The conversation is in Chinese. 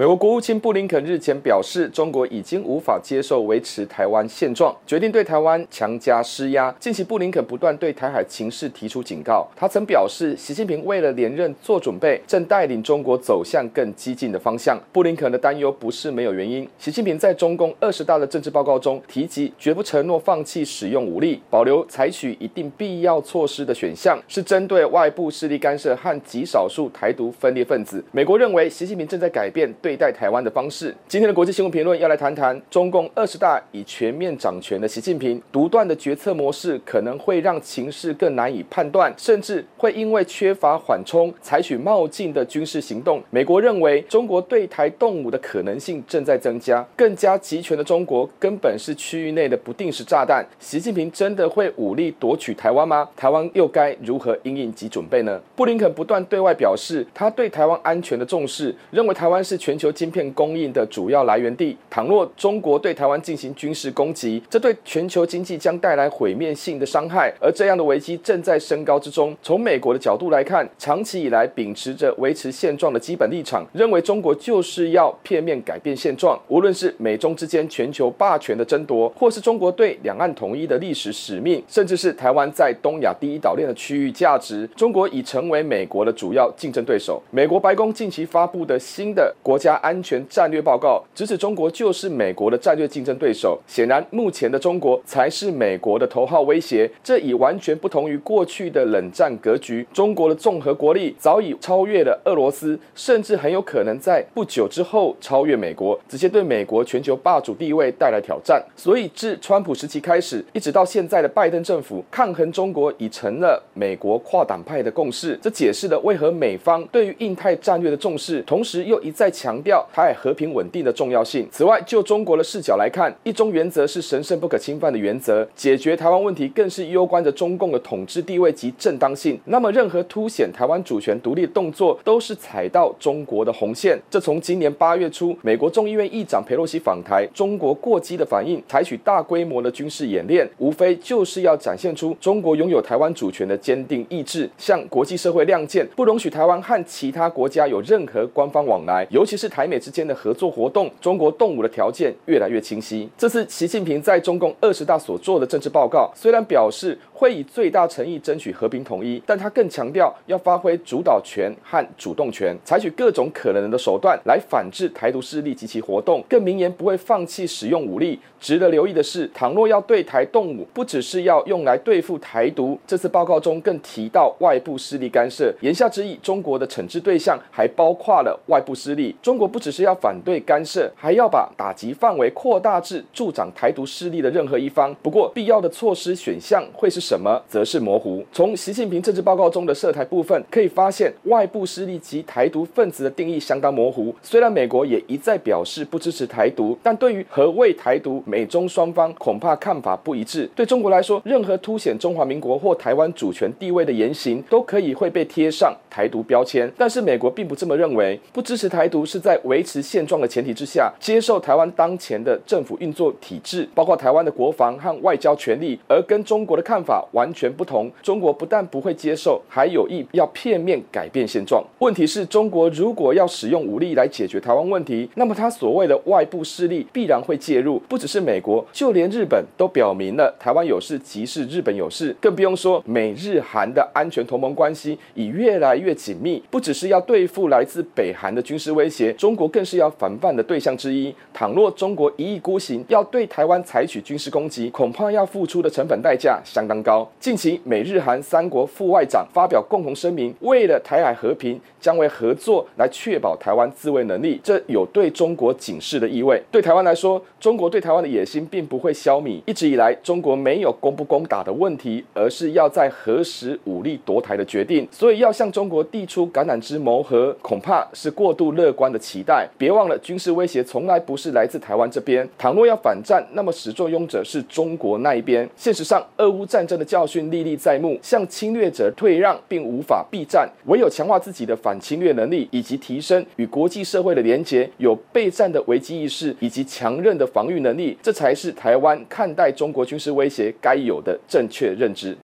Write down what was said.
美国国务卿布林肯日前表示，中国已经无法接受维持台湾现状，决定对台湾强加施压。近期，布林肯不断对台海情势提出警告。他曾表示，习近平为了连任做准备，正带领中国走向更激进的方向。布林肯的担忧不是没有原因。习近平在中共二十大的政治报告中提及，绝不承诺放弃使用武力，保留采取一定必要措施的选项，是针对外部势力干涉和极少数台独分裂分子。美国认为，习近平正在改变对。对待台湾的方式。今天的国际新闻评论要来谈谈中共二十大已全面掌权的习近平独断的决策模式，可能会让情势更难以判断，甚至会因为缺乏缓冲，采取冒进的军事行动。美国认为中国对台动武的可能性正在增加，更加集权的中国根本是区域内的不定时炸弹。习近平真的会武力夺取台湾吗？台湾又该如何应应及准备呢？布林肯不断对外表示他对台湾安全的重视，认为台湾是全。全球晶片供应的主要来源地，倘若中国对台湾进行军事攻击，这对全球经济将带来毁灭性的伤害，而这样的危机正在升高之中。从美国的角度来看，长期以来秉持着维持现状的基本立场，认为中国就是要片面改变现状。无论是美中之间全球霸权的争夺，或是中国对两岸统一的历史使命，甚至是台湾在东亚第一岛链的区域价值，中国已成为美国的主要竞争对手。美国白宫近期发布的新的国家安全战略报告直指中国就是美国的战略竞争对手。显然，目前的中国才是美国的头号威胁。这已完全不同于过去的冷战格局。中国的综合国力早已超越了俄罗斯，甚至很有可能在不久之后超越美国，直接对美国全球霸主地位带来挑战。所以，自川普时期开始，一直到现在的拜登政府，抗衡中国已成了美国跨党派的共识。这解释了为何美方对于印太战略的重视，同时又一再强强调。台海和平稳定的重要性。此外，就中国的视角来看，一中原则是神圣不可侵犯的原则，解决台湾问题更是攸关着中共的统治地位及正当性。那么，任何凸显台湾主权独立的动作，都是踩到中国的红线。这从今年八月初，美国众议院议长佩洛西访台，中国过激的反应，采取大规模的军事演练，无非就是要展现出中国拥有台湾主权的坚定意志，向国际社会亮剑，不容许台湾和其他国家有任何官方往来，尤其是台美。之间的合作活动，中国动武的条件越来越清晰。这次习近平在中共二十大所做的政治报告，虽然表示会以最大诚意争取和平统一，但他更强调要发挥主导权和主动权，采取各种可能的手段来反制台独势力及其活动，更明言不会放弃使用武力。值得留意的是，倘若要对台动武，不只是要用来对付台独，这次报告中更提到外部势力干涉。言下之意，中国的惩治对象还包括了外部势力。中国不只只是要反对干涉，还要把打击范围扩大至助长台独势力的任何一方。不过，必要的措施选项会是什么，则是模糊。从习近平政治报告中的涉台部分可以发现，外部势力及台独分子的定义相当模糊。虽然美国也一再表示不支持台独，但对于何谓台独，美中双方恐怕看法不一致。对中国来说，任何凸显中华民国或台湾主权地位的言行，都可以会被贴上台独标签。但是美国并不这么认为，不支持台独是在维持现状的前提之下，接受台湾当前的政府运作体制，包括台湾的国防和外交权力，而跟中国的看法完全不同。中国不但不会接受，还有意要片面改变现状。问题是，中国如果要使用武力来解决台湾问题，那么他所谓的外部势力必然会介入。不只是美国，就连日本都表明了台湾有事即是日本有事，更不用说美日韩的安全同盟关系已越来越紧密。不只是要对付来自北韩的军事威胁中国。更是要防范的对象之一。倘若中国一意孤行，要对台湾采取军事攻击，恐怕要付出的成本代价相当高。近期，美日韩三国副外长发表共同声明，为了台海和平，将为合作来确保台湾自卫能力。这有对中国警示的意味。对台湾来说，中国对台湾的野心并不会消弭。一直以来，中国没有攻不攻打的问题，而是要在何时武力夺台的决定。所以，要向中国递出橄榄枝谋和，恐怕是过度乐观的期待。别忘了，军事威胁从来不是来自台湾这边。倘若要反战，那么始作俑者是中国那一边。现实上，俄乌战争的教训历历在目，向侵略者退让并无法避战，唯有强化自己的反侵略能力，以及提升与国际社会的连结，有备战的危机意识以及强韧的防御能力，这才是台湾看待中国军事威胁该有的正确认知。